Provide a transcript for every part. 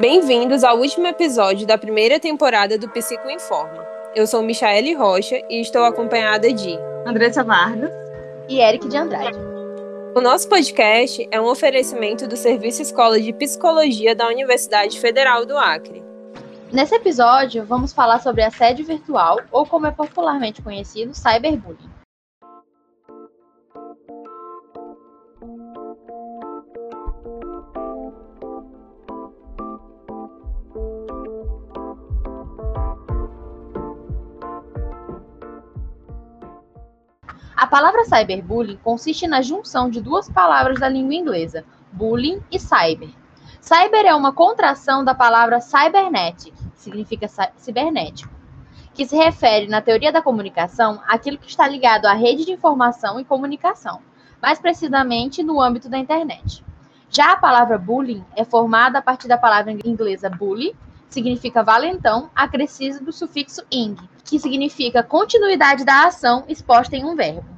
Bem-vindos ao último episódio da primeira temporada do Psico Informa. Eu sou Michaele Rocha e estou acompanhada de Andressa Vargas e Eric de Andrade. O nosso podcast é um oferecimento do Serviço Escola de Psicologia da Universidade Federal do Acre. Nesse episódio, vamos falar sobre assédio virtual, ou como é popularmente conhecido, cyberbullying. Palavra cyberbullying consiste na junção de duas palavras da língua inglesa, bullying e cyber. Cyber é uma contração da palavra cybernetic, que significa cibernético, que se refere, na teoria da comunicação, àquilo que está ligado à rede de informação e comunicação, mais precisamente no âmbito da internet. Já a palavra bullying é formada a partir da palavra inglesa bully, significa valentão, acrescido do sufixo ing, que significa continuidade da ação exposta em um verbo.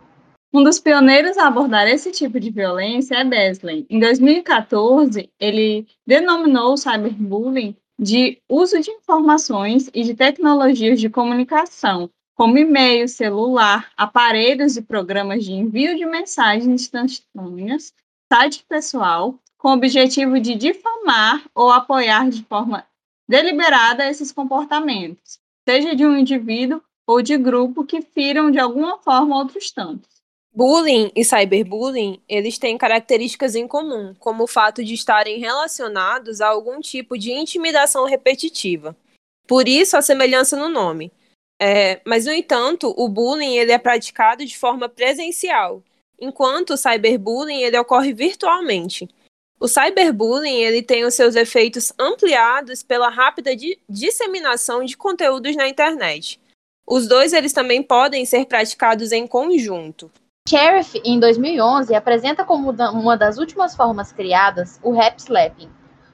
Um dos pioneiros a abordar esse tipo de violência é Besley. Em 2014, ele denominou o cyberbullying de uso de informações e de tecnologias de comunicação, como e-mail, celular, aparelhos e programas de envio de mensagens instantâneas, site pessoal, com o objetivo de difamar ou apoiar de forma deliberada esses comportamentos, seja de um indivíduo ou de grupo que firam de alguma forma outros tantos. Bullying e cyberbullying, eles têm características em comum, como o fato de estarem relacionados a algum tipo de intimidação repetitiva. Por isso a semelhança no nome. É, mas, no entanto, o bullying ele é praticado de forma presencial, enquanto o cyberbullying ele ocorre virtualmente. O cyberbullying ele tem os seus efeitos ampliados pela rápida disseminação de conteúdos na internet. Os dois eles também podem ser praticados em conjunto. Sheriff, em 2011, apresenta como uma das últimas formas criadas o rap slapping.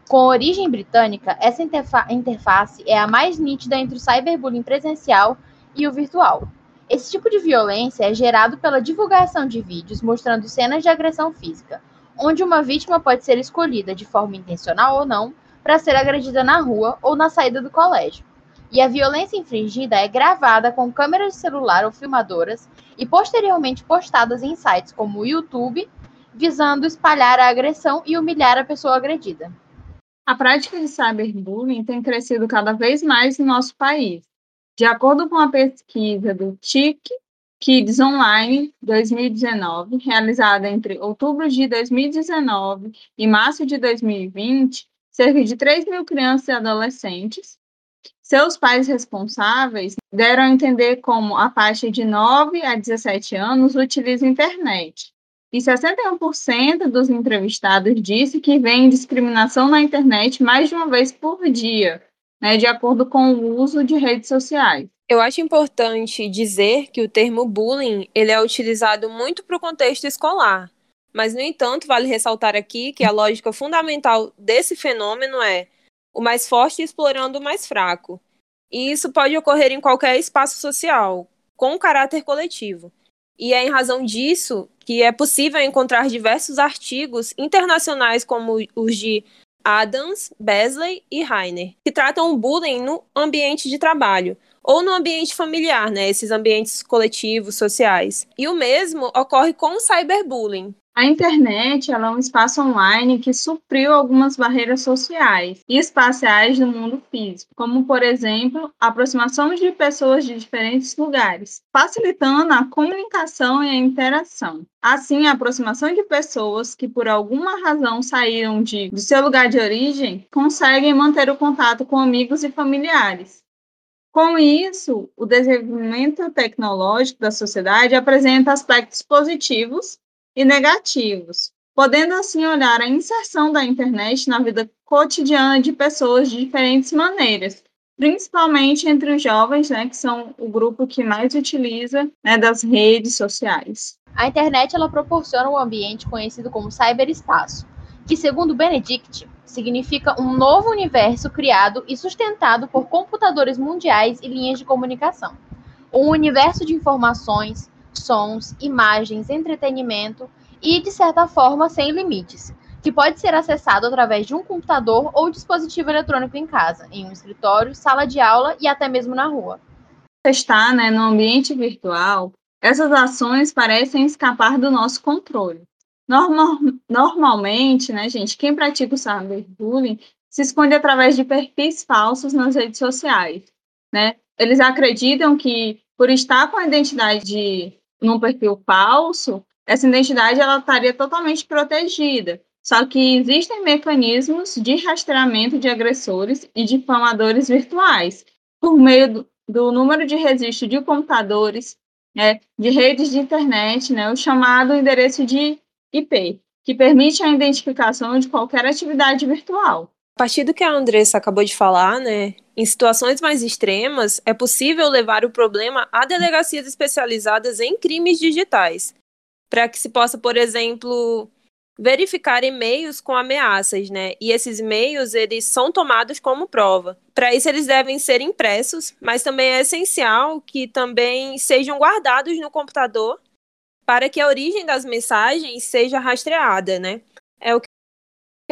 Com origem britânica, essa interfa interface é a mais nítida entre o cyberbullying presencial e o virtual. Esse tipo de violência é gerado pela divulgação de vídeos mostrando cenas de agressão física, onde uma vítima pode ser escolhida de forma intencional ou não para ser agredida na rua ou na saída do colégio. E a violência infringida é gravada com câmeras de celular ou filmadoras e posteriormente postadas em sites como o YouTube, visando espalhar a agressão e humilhar a pessoa agredida. A prática de cyberbullying tem crescido cada vez mais no nosso país. De acordo com a pesquisa do TIC, Kids Online 2019, realizada entre outubro de 2019 e março de 2020, cerca de 3 mil crianças e adolescentes, seus pais responsáveis deram a entender como a faixa de 9 a 17 anos utiliza internet. E 61% dos entrevistados disse que vem discriminação na internet mais de uma vez por dia, né, de acordo com o uso de redes sociais. Eu acho importante dizer que o termo bullying ele é utilizado muito para o contexto escolar. Mas, no entanto, vale ressaltar aqui que a lógica fundamental desse fenômeno é o mais forte explorando o mais fraco. E isso pode ocorrer em qualquer espaço social, com caráter coletivo. E é em razão disso que é possível encontrar diversos artigos internacionais, como os de Adams, Besley e Heiner, que tratam o bullying no ambiente de trabalho, ou no ambiente familiar, né, esses ambientes coletivos, sociais. E o mesmo ocorre com o cyberbullying. A internet é um espaço online que supriu algumas barreiras sociais e espaciais do mundo físico, como, por exemplo, a aproximação de pessoas de diferentes lugares, facilitando a comunicação e a interação. Assim, a aproximação de pessoas que, por alguma razão, saíram de, do seu lugar de origem, conseguem manter o contato com amigos e familiares. Com isso, o desenvolvimento tecnológico da sociedade apresenta aspectos positivos e negativos, podendo assim olhar a inserção da internet na vida cotidiana de pessoas de diferentes maneiras, principalmente entre os jovens, né, que são o grupo que mais utiliza né, das redes sociais. A internet ela proporciona um ambiente conhecido como cyberespaço, que, segundo Benedict, significa um novo universo criado e sustentado por computadores mundiais e linhas de comunicação. Um universo de informações, sons, imagens, entretenimento e, de certa forma, sem limites, que pode ser acessado através de um computador ou dispositivo eletrônico em casa, em um escritório, sala de aula e até mesmo na rua. Está né, no ambiente virtual, essas ações parecem escapar do nosso controle. Normal, normalmente, né, gente, quem pratica o cyberbullying se esconde através de perfis falsos nas redes sociais, né? Eles acreditam que por estar com a identidade de, num perfil falso, essa identidade ela estaria totalmente protegida. Só que existem mecanismos de rastreamento de agressores e difamadores virtuais por meio do, do número de registro de computadores, né, de redes de internet, né, o chamado endereço de IP, que permite a identificação de qualquer atividade virtual. A partir do que a Andressa acabou de falar, né, em situações mais extremas, é possível levar o problema a delegacias especializadas em crimes digitais, para que se possa, por exemplo, verificar e-mails com ameaças, né? E esses e-mails eles são tomados como prova. Para isso eles devem ser impressos, mas também é essencial que também sejam guardados no computador para que a origem das mensagens seja rastreada, né? É o que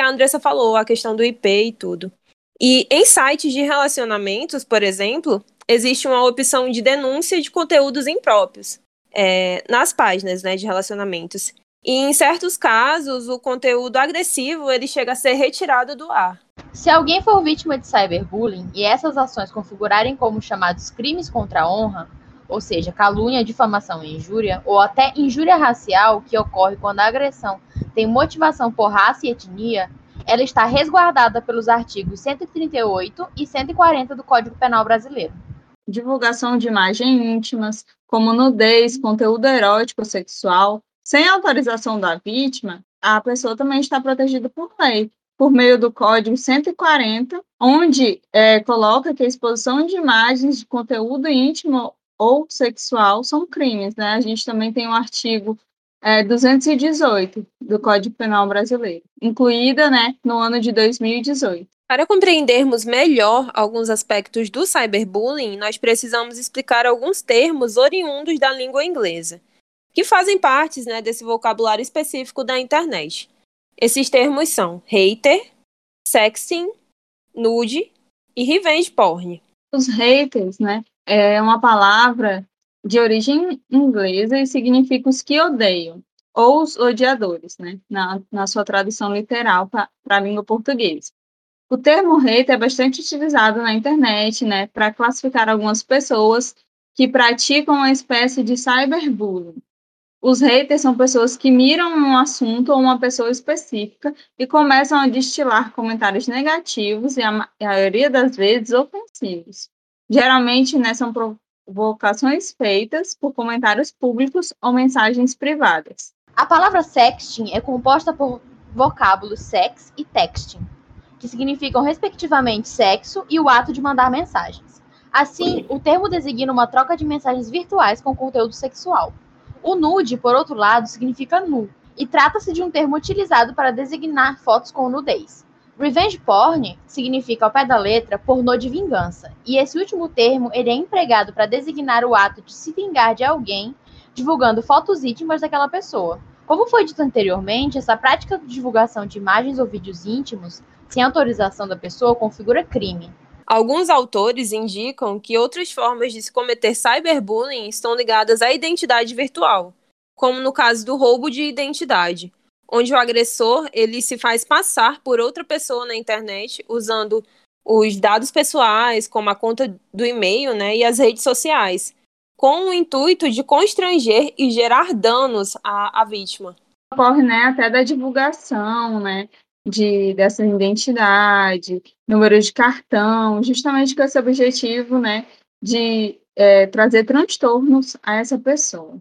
a Andressa falou, a questão do IP e tudo. E em sites de relacionamentos, por exemplo, existe uma opção de denúncia de conteúdos impróprios é, nas páginas né, de relacionamentos. E em certos casos, o conteúdo agressivo ele chega a ser retirado do ar. Se alguém for vítima de cyberbullying e essas ações configurarem como chamados crimes contra a honra, ou seja, calúnia, difamação e injúria, ou até injúria racial, que ocorre quando a agressão tem motivação por raça e etnia, ela está resguardada pelos artigos 138 e 140 do Código Penal Brasileiro. Divulgação de imagens íntimas, como nudez, conteúdo erótico sexual, sem autorização da vítima, a pessoa também está protegida por lei, por meio do Código 140, onde é, coloca que a exposição de imagens de conteúdo íntimo ou sexual são crimes. Né? A gente também tem o artigo é, 218 do Código Penal Brasileiro, incluída né, no ano de 2018. Para compreendermos melhor alguns aspectos do cyberbullying, nós precisamos explicar alguns termos oriundos da língua inglesa que fazem parte né, desse vocabulário específico da internet. Esses termos são hater, sexting, nude e revenge porn. Os haters, né, é uma palavra de origem inglesa e significa os que odeiam, ou os odiadores, né, na, na sua tradução literal para a língua portuguesa. O termo hater é bastante utilizado na internet, né, para classificar algumas pessoas que praticam uma espécie de cyberbullying, os haters são pessoas que miram um assunto ou uma pessoa específica e começam a destilar comentários negativos e, a, maioria das vezes, ofensivos. Geralmente, né, são provocações feitas por comentários públicos ou mensagens privadas. A palavra sexting é composta por vocábulos sex e texting, que significam respectivamente sexo e o ato de mandar mensagens. Assim, o termo designa uma troca de mensagens virtuais com conteúdo sexual. O nude, por outro lado, significa nu, e trata-se de um termo utilizado para designar fotos com nudez. Revenge porn significa, ao pé da letra, pornô de vingança, e esse último termo ele é empregado para designar o ato de se vingar de alguém, divulgando fotos íntimas daquela pessoa. Como foi dito anteriormente, essa prática de divulgação de imagens ou vídeos íntimos, sem autorização da pessoa, configura crime. Alguns autores indicam que outras formas de se cometer cyberbullying estão ligadas à identidade virtual, como no caso do roubo de identidade, onde o agressor ele se faz passar por outra pessoa na internet usando os dados pessoais, como a conta do e-mail né, e as redes sociais, com o intuito de constranger e gerar danos à, à vítima. Ocorre né, até da divulgação, né, de, dessa identidade, número de cartão, justamente com esse objetivo, né, de é, trazer transtornos a essa pessoa.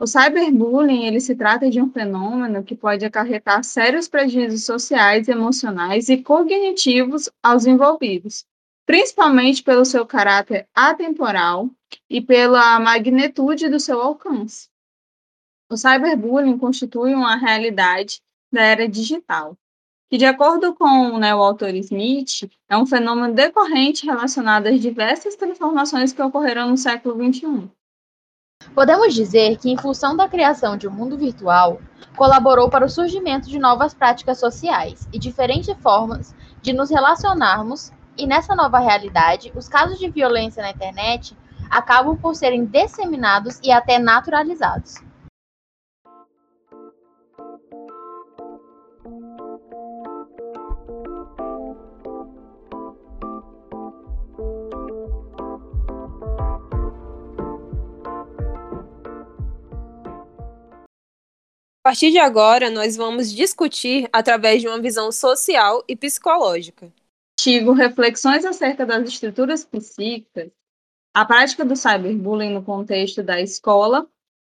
O cyberbullying, ele se trata de um fenômeno que pode acarretar sérios prejuízos sociais, emocionais e cognitivos aos envolvidos, principalmente pelo seu caráter atemporal e pela magnitude do seu alcance. O cyberbullying constitui uma realidade da era digital, que, de acordo com né, o autor Smith, é um fenômeno decorrente relacionado às diversas transformações que ocorreram no século XXI. Podemos dizer que, em função da criação de um mundo virtual, colaborou para o surgimento de novas práticas sociais e diferentes formas de nos relacionarmos, e nessa nova realidade, os casos de violência na internet acabam por serem disseminados e até naturalizados. A partir de agora, nós vamos discutir através de uma visão social e psicológica. Artigo Reflexões acerca das estruturas psíquicas, a prática do cyberbullying no contexto da escola.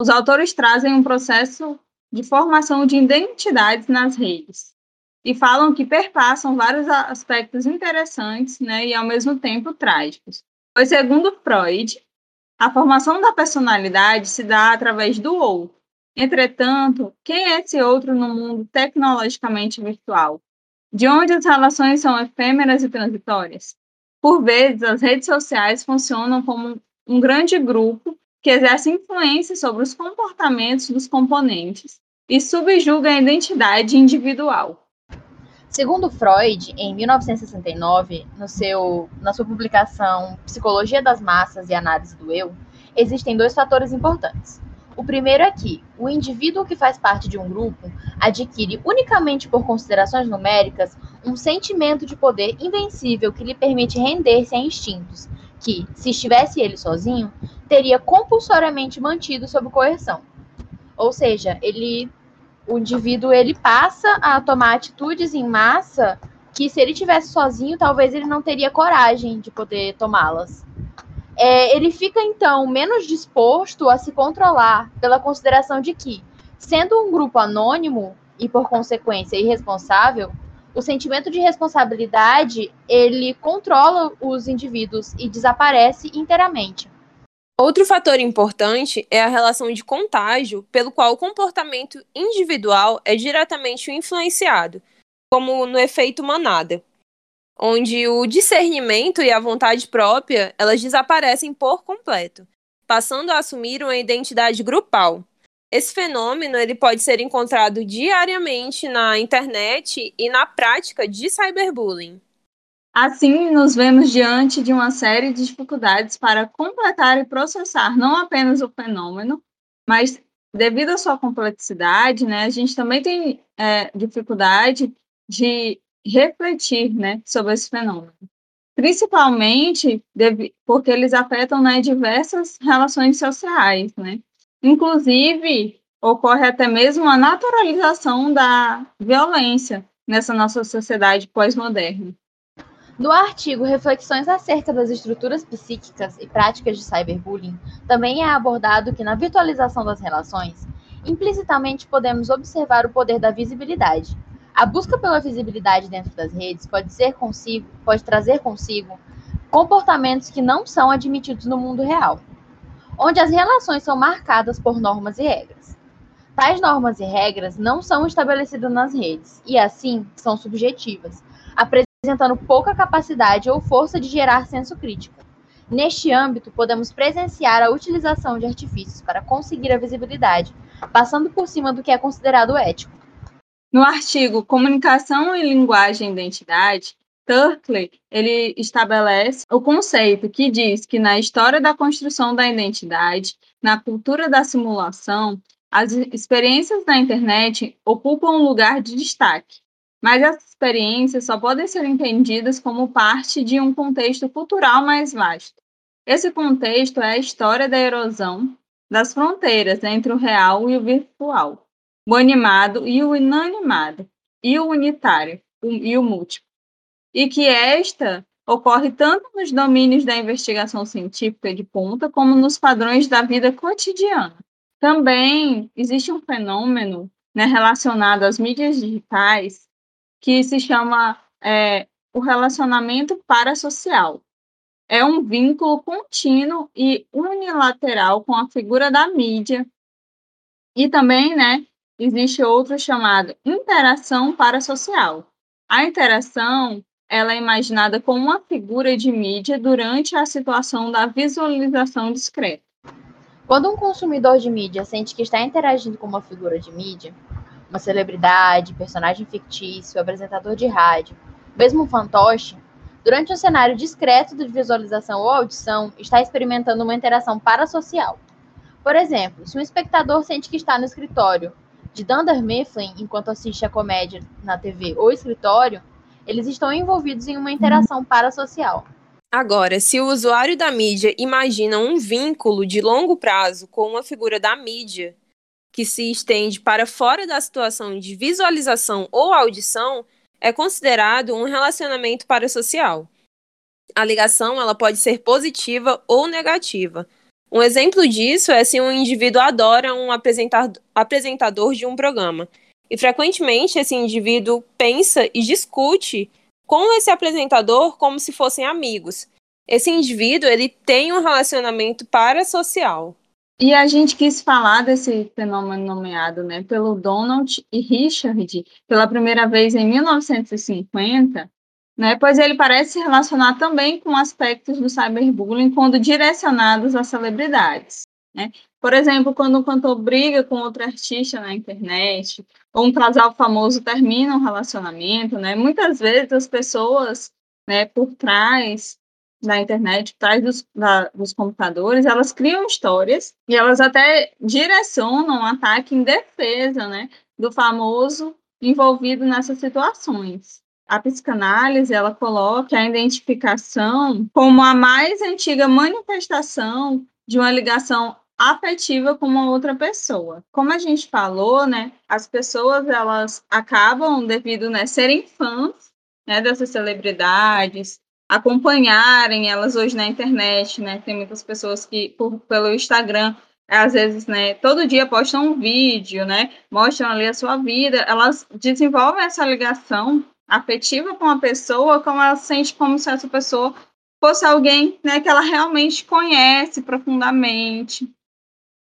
Os autores trazem um processo de formação de identidades nas redes e falam que perpassam vários aspectos interessantes né, e, ao mesmo tempo, trágicos. Pois, segundo Freud, a formação da personalidade se dá através do outro Entretanto, quem é esse outro no mundo tecnologicamente virtual? De onde as relações são efêmeras e transitórias? Por vezes, as redes sociais funcionam como um grande grupo que exerce influência sobre os comportamentos dos componentes e subjuga a identidade individual. Segundo Freud, em 1969, no seu, na sua publicação Psicologia das Massas e Análise do Eu, existem dois fatores importantes. O primeiro é que o indivíduo que faz parte de um grupo adquire unicamente por considerações numéricas um sentimento de poder invencível que lhe permite render-se a instintos que, se estivesse ele sozinho, teria compulsoriamente mantido sob coerção. Ou seja, ele o indivíduo ele passa a tomar atitudes em massa que se ele tivesse sozinho, talvez ele não teria coragem de poder tomá-las é, ele fica então menos disposto a se controlar pela consideração de que, sendo um grupo anônimo e por consequência irresponsável, o sentimento de responsabilidade ele controla os indivíduos e desaparece inteiramente. Outro fator importante é a relação de contágio, pelo qual o comportamento individual é diretamente influenciado, como no efeito manada onde o discernimento e a vontade própria elas desaparecem por completo, passando a assumir uma identidade grupal. Esse fenômeno ele pode ser encontrado diariamente na internet e na prática de cyberbullying. Assim, nos vemos diante de uma série de dificuldades para completar e processar não apenas o fenômeno, mas devido à sua complexidade, né, a gente também tem é, dificuldade de refletir né, sobre esse fenômeno. Principalmente porque eles afetam né, diversas relações sociais. Né? Inclusive, ocorre até mesmo a naturalização da violência nessa nossa sociedade pós-moderna. No artigo Reflexões acerca das estruturas psíquicas e práticas de cyberbullying, também é abordado que na virtualização das relações, implicitamente podemos observar o poder da visibilidade, a busca pela visibilidade dentro das redes pode consigo, pode trazer consigo comportamentos que não são admitidos no mundo real, onde as relações são marcadas por normas e regras. Tais normas e regras não são estabelecidas nas redes e, assim, são subjetivas, apresentando pouca capacidade ou força de gerar senso crítico. Neste âmbito, podemos presenciar a utilização de artifícios para conseguir a visibilidade, passando por cima do que é considerado ético. No artigo Comunicação e Linguagem e Identidade, Turkley ele estabelece o conceito que diz que na história da construção da identidade, na cultura da simulação, as experiências na internet ocupam um lugar de destaque, mas essas experiências só podem ser entendidas como parte de um contexto cultural mais vasto. Esse contexto é a história da erosão das fronteiras entre o real e o virtual o animado e o inanimado, e o unitário e o múltiplo, e que esta ocorre tanto nos domínios da investigação científica de ponta como nos padrões da vida cotidiana. Também existe um fenômeno né, relacionado às mídias digitais que se chama é, o relacionamento parasocial. É um vínculo contínuo e unilateral com a figura da mídia e também né, existe outro chamado interação parasocial. A interação ela é imaginada como uma figura de mídia durante a situação da visualização discreta. Quando um consumidor de mídia sente que está interagindo com uma figura de mídia, uma celebridade, personagem fictício, apresentador de rádio, mesmo um fantoche, durante um cenário discreto de visualização ou audição, está experimentando uma interação parasocial. Por exemplo, se um espectador sente que está no escritório de Dunder Mifflin enquanto assiste a comédia na TV ou escritório, eles estão envolvidos em uma interação parasocial. Agora, se o usuário da mídia imagina um vínculo de longo prazo com uma figura da mídia que se estende para fora da situação de visualização ou audição, é considerado um relacionamento parasocial. A ligação ela pode ser positiva ou negativa. Um exemplo disso é se um indivíduo adora um apresentador de um programa. E frequentemente esse indivíduo pensa e discute com esse apresentador como se fossem amigos. Esse indivíduo ele tem um relacionamento parasocial. E a gente quis falar desse fenômeno nomeado né, pelo Donald e Richard pela primeira vez em 1950, né, pois ele parece se relacionar também com aspectos do cyberbullying quando direcionados a celebridades. Né? Por exemplo, quando um cantor briga com outro artista na internet, ou um casal famoso termina um relacionamento, né? Muitas vezes as pessoas, né, por trás da internet, por trás dos, da, dos computadores, elas criam histórias e elas até direcionam um ataque em defesa, né, do famoso envolvido nessas situações. A psicanálise ela coloca a identificação como a mais antiga manifestação de uma ligação afetiva com uma outra pessoa. Como a gente falou, né, as pessoas elas acabam devido né, serem fãs né, dessas celebridades, acompanharem elas hoje na internet, né? Tem muitas pessoas que por, pelo Instagram às vezes, né, todo dia postam um vídeo, né, mostram ali a sua vida, elas desenvolvem essa ligação afetiva com a pessoa, como ela sente como se essa pessoa fosse alguém, né, que ela realmente conhece profundamente,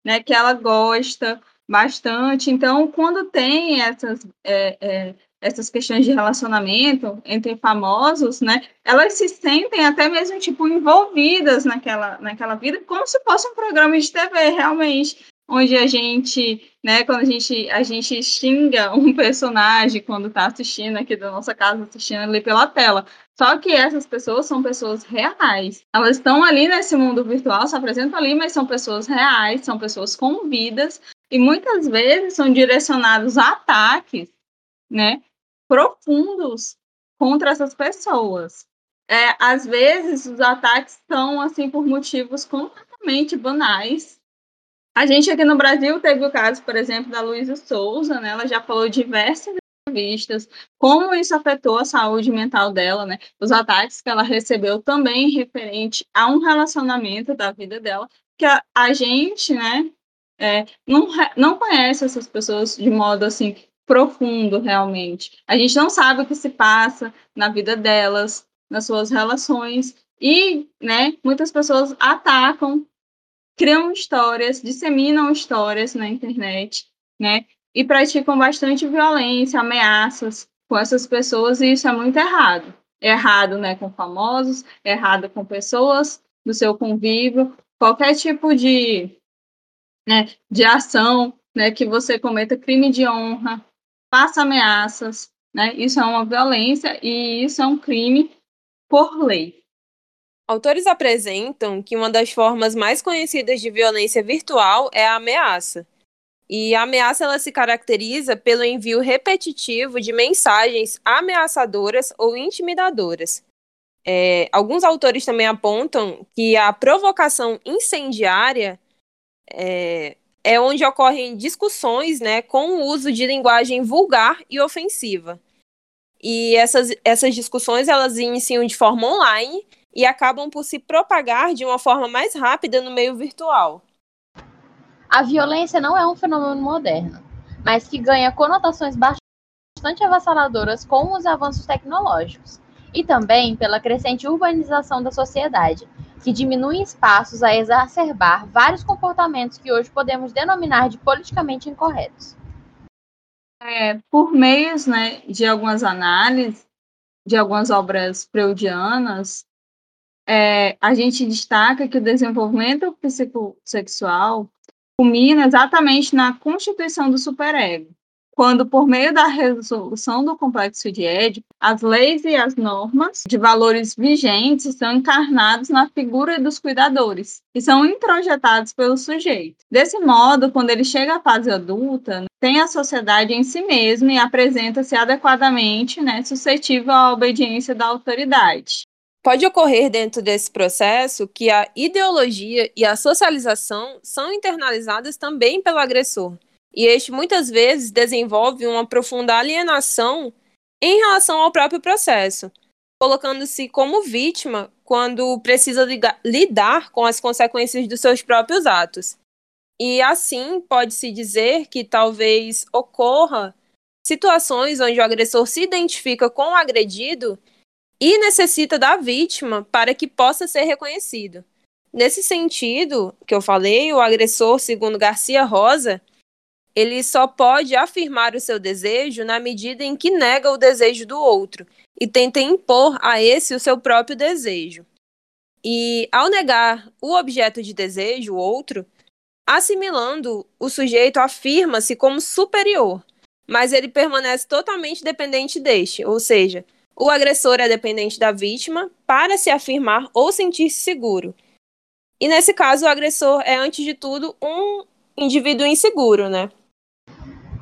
né, que ela gosta bastante. Então, quando tem essas, é, é, essas questões de relacionamento entre famosos, né, elas se sentem até mesmo, tipo, envolvidas naquela, naquela vida, como se fosse um programa de TV, realmente onde a gente, né, quando a gente, a gente xinga um personagem quando está assistindo aqui da nossa casa, assistindo ali pela tela. Só que essas pessoas são pessoas reais. Elas estão ali nesse mundo virtual, se apresentam ali, mas são pessoas reais, são pessoas com vidas, e muitas vezes são direcionados ataques, né, profundos contra essas pessoas. É, às vezes os ataques são assim por motivos completamente banais, a gente aqui no Brasil teve o caso, por exemplo, da Luísa Souza, né? Ela já falou diversas entrevistas como isso afetou a saúde mental dela, né? Os ataques que ela recebeu também referente a um relacionamento da vida dela, que a, a gente, né, é, não, não conhece essas pessoas de modo assim profundo realmente. A gente não sabe o que se passa na vida delas, nas suas relações e, né, muitas pessoas atacam criam histórias, disseminam histórias na internet, né? E praticam bastante violência, ameaças com essas pessoas, e isso é muito errado. Errado, né, com famosos, errado com pessoas do seu convívio, qualquer tipo de, né, de ação, né, que você cometa crime de honra, faça ameaças, né? Isso é uma violência e isso é um crime por lei. Autores apresentam que uma das formas mais conhecidas de violência virtual é a ameaça. E a ameaça ela se caracteriza pelo envio repetitivo de mensagens ameaçadoras ou intimidadoras. É, alguns autores também apontam que a provocação incendiária é, é onde ocorrem discussões né, com o uso de linguagem vulgar e ofensiva. E essas, essas discussões elas iniciam de forma online e acabam por se propagar de uma forma mais rápida no meio virtual. A violência não é um fenômeno moderno, mas que ganha conotações bastante avassaladoras com os avanços tecnológicos e também pela crescente urbanização da sociedade, que diminui espaços a exacerbar vários comportamentos que hoje podemos denominar de politicamente incorretos. É, por meios né, de algumas análises, de algumas obras freudianas, é, a gente destaca que o desenvolvimento psicossexual culmina exatamente na constituição do superego, quando, por meio da resolução do complexo de Édipo, as leis e as normas de valores vigentes são encarnados na figura dos cuidadores e são introjetados pelo sujeito. Desse modo, quando ele chega à fase adulta, tem a sociedade em si mesma e apresenta-se adequadamente né, suscetível à obediência da autoridade. Pode ocorrer dentro desse processo que a ideologia e a socialização são internalizadas também pelo agressor, e este muitas vezes desenvolve uma profunda alienação em relação ao próprio processo, colocando-se como vítima quando precisa lidar com as consequências dos seus próprios atos. E assim pode-se dizer que talvez ocorra situações onde o agressor se identifica com o agredido e necessita da vítima para que possa ser reconhecido. Nesse sentido que eu falei, o agressor, segundo Garcia Rosa, ele só pode afirmar o seu desejo na medida em que nega o desejo do outro e tenta impor a esse o seu próprio desejo. E ao negar o objeto de desejo, o outro, assimilando, o sujeito afirma-se como superior, mas ele permanece totalmente dependente deste, ou seja, o agressor é dependente da vítima para se afirmar ou sentir-se seguro. E nesse caso, o agressor é, antes de tudo, um indivíduo inseguro, né?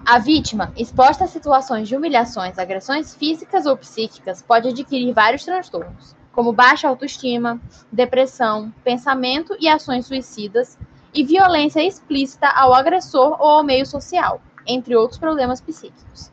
A vítima, exposta a situações de humilhações, agressões físicas ou psíquicas, pode adquirir vários transtornos, como baixa autoestima, depressão, pensamento e ações suicidas e violência explícita ao agressor ou ao meio social, entre outros problemas psíquicos.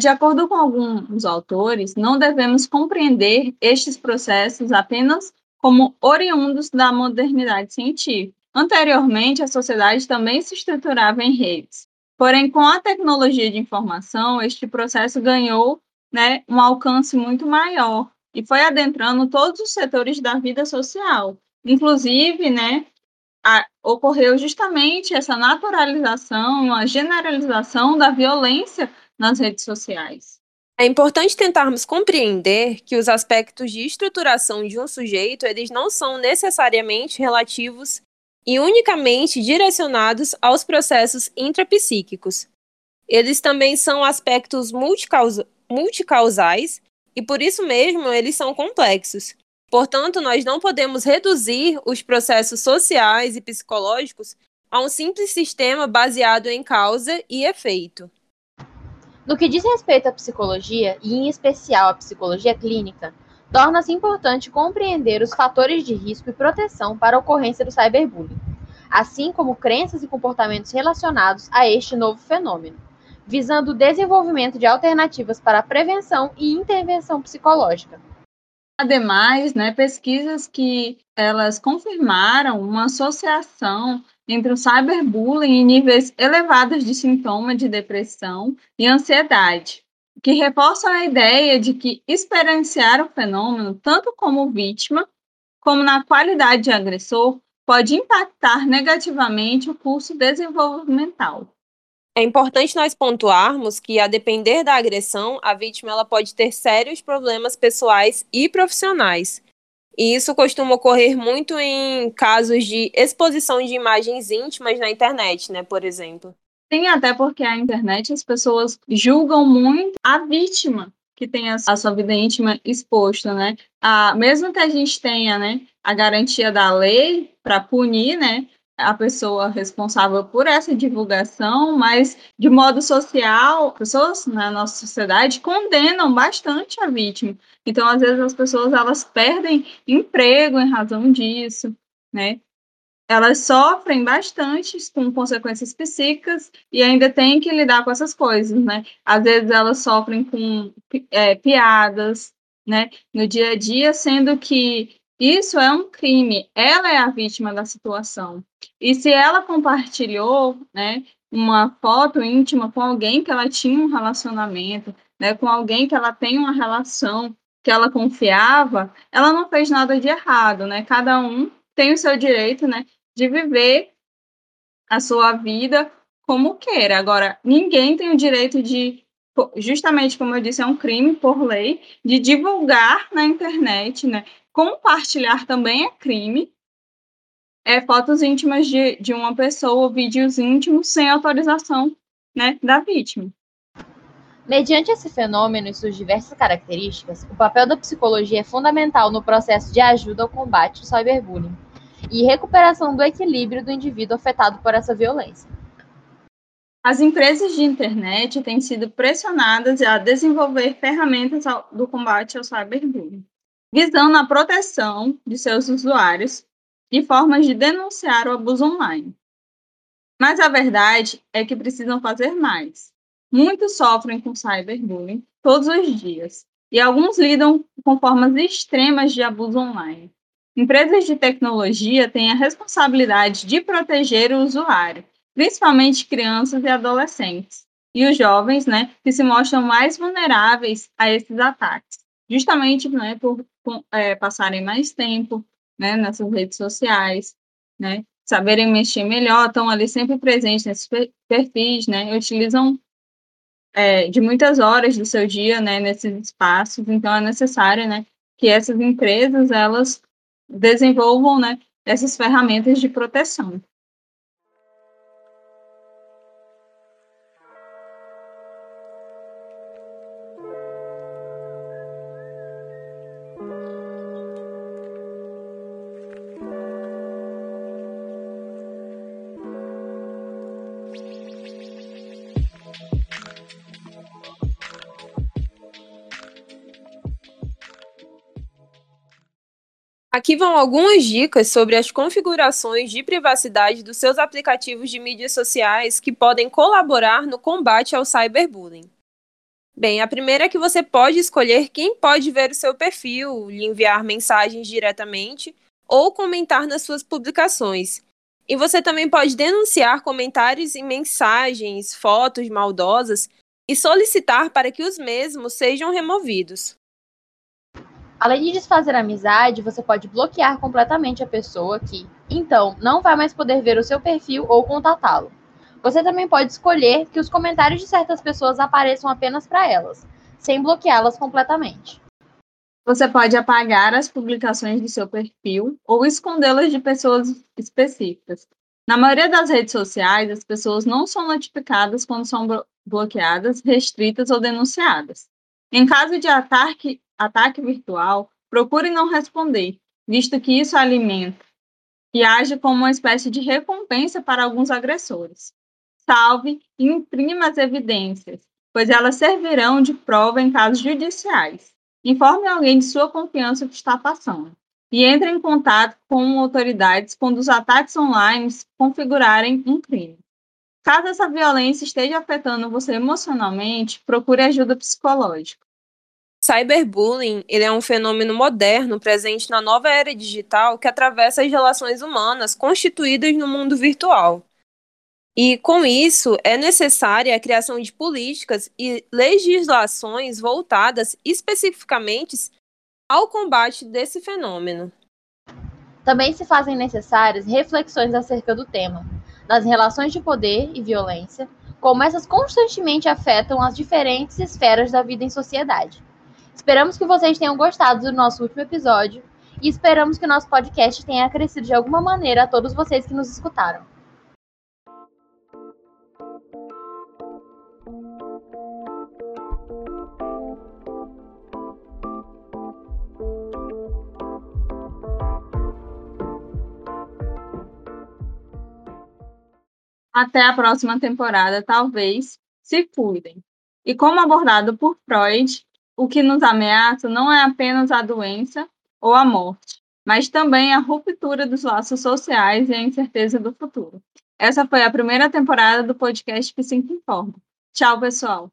De acordo com alguns autores, não devemos compreender estes processos apenas como oriundos da modernidade científica. Anteriormente, a sociedade também se estruturava em redes. Porém, com a tecnologia de informação, este processo ganhou né, um alcance muito maior e foi adentrando todos os setores da vida social. Inclusive, né, a, ocorreu justamente essa naturalização, a generalização da violência nas redes sociais. É importante tentarmos compreender que os aspectos de estruturação de um sujeito, eles não são necessariamente relativos e unicamente direcionados aos processos intrapsíquicos. Eles também são aspectos multicausais e por isso mesmo eles são complexos. Portanto, nós não podemos reduzir os processos sociais e psicológicos a um simples sistema baseado em causa e efeito. No que diz respeito à psicologia, e em especial à psicologia clínica, torna-se importante compreender os fatores de risco e proteção para a ocorrência do cyberbullying, assim como crenças e comportamentos relacionados a este novo fenômeno, visando o desenvolvimento de alternativas para a prevenção e intervenção psicológica. Ademais, né, pesquisas que elas confirmaram uma associação entre o cyberbullying e níveis elevados de sintomas de depressão e ansiedade, que reforçam a ideia de que experienciar o fenômeno, tanto como vítima, como na qualidade de agressor, pode impactar negativamente o curso desenvolvimental. É importante nós pontuarmos que, a depender da agressão, a vítima ela pode ter sérios problemas pessoais e profissionais, e isso costuma ocorrer muito em casos de exposição de imagens íntimas na internet, né, por exemplo. Sim, até porque a internet as pessoas julgam muito a vítima que tem a, sua vida íntima exposta, né? A, mesmo que a gente tenha, né, a garantia da lei para punir, né, a pessoa responsável por essa divulgação, mas de modo social, pessoas na nossa sociedade condenam bastante a vítima. Então, às vezes as pessoas elas perdem emprego em razão disso, né? Elas sofrem bastante com consequências psíquicas e ainda têm que lidar com essas coisas, né? Às vezes elas sofrem com é, piadas, né? No dia a dia, sendo que isso é um crime. Ela é a vítima da situação. E se ela compartilhou, né, uma foto íntima com alguém que ela tinha um relacionamento, né, com alguém que ela tem uma relação, que ela confiava, ela não fez nada de errado, né? Cada um tem o seu direito, né, de viver a sua vida como queira. Agora, ninguém tem o direito de justamente como eu disse, é um crime por lei de divulgar na internet, né? Compartilhar também é crime. é, fotos íntimas de, de uma pessoa, vídeos íntimos sem autorização né, da vítima. Mediante esse fenômeno e suas diversas características, o papel da psicologia é fundamental no processo de ajuda ao combate ao cyberbullying e recuperação do equilíbrio do indivíduo afetado por essa violência. As empresas de internet têm sido pressionadas a desenvolver ferramentas do combate ao cyberbullying, visando a proteção de seus usuários e formas de denunciar o abuso online. Mas a verdade é que precisam fazer mais. Muitos sofrem com cyberbullying todos os dias, e alguns lidam com formas extremas de abuso online. Empresas de tecnologia têm a responsabilidade de proteger o usuário principalmente crianças e adolescentes, e os jovens, né, que se mostram mais vulneráveis a esses ataques, justamente né, por é, passarem mais tempo né, nessas redes sociais, né, saberem mexer melhor, estão ali sempre presentes nesses perfis, né, utilizam é, de muitas horas do seu dia, né, nesses espaços, então é necessário, né, que essas empresas, elas desenvolvam, né, essas ferramentas de proteção. Aqui vão algumas dicas sobre as configurações de privacidade dos seus aplicativos de mídias sociais que podem colaborar no combate ao cyberbullying. Bem, a primeira é que você pode escolher quem pode ver o seu perfil, lhe enviar mensagens diretamente ou comentar nas suas publicações. E você também pode denunciar comentários e mensagens, fotos maldosas e solicitar para que os mesmos sejam removidos. Além de desfazer a amizade, você pode bloquear completamente a pessoa que, então, não vai mais poder ver o seu perfil ou contatá-lo. Você também pode escolher que os comentários de certas pessoas apareçam apenas para elas, sem bloqueá-las completamente. Você pode apagar as publicações do seu perfil ou escondê-las de pessoas específicas. Na maioria das redes sociais, as pessoas não são notificadas quando são bloqueadas, restritas ou denunciadas. Em caso de ataque, ataque virtual, procure não responder, visto que isso alimenta e age como uma espécie de recompensa para alguns agressores. Salve e imprima as evidências, pois elas servirão de prova em casos judiciais. Informe alguém de sua confiança o que está passando. E entre em contato com autoridades quando os ataques online configurarem um crime. Caso essa violência esteja afetando você emocionalmente, procure ajuda psicológica. Cyberbullying ele é um fenômeno moderno presente na nova era digital que atravessa as relações humanas constituídas no mundo virtual. E, com isso, é necessária a criação de políticas e legislações voltadas especificamente ao combate desse fenômeno. Também se fazem necessárias reflexões acerca do tema, das relações de poder e violência, como essas constantemente afetam as diferentes esferas da vida em sociedade. Esperamos que vocês tenham gostado do nosso último episódio e esperamos que o nosso podcast tenha crescido de alguma maneira a todos vocês que nos escutaram. Até a próxima temporada, talvez. Se cuidem. E como abordado por Freud, o que nos ameaça não é apenas a doença ou a morte, mas também a ruptura dos laços sociais e a incerteza do futuro. Essa foi a primeira temporada do podcast Psico Informa. Tchau, pessoal!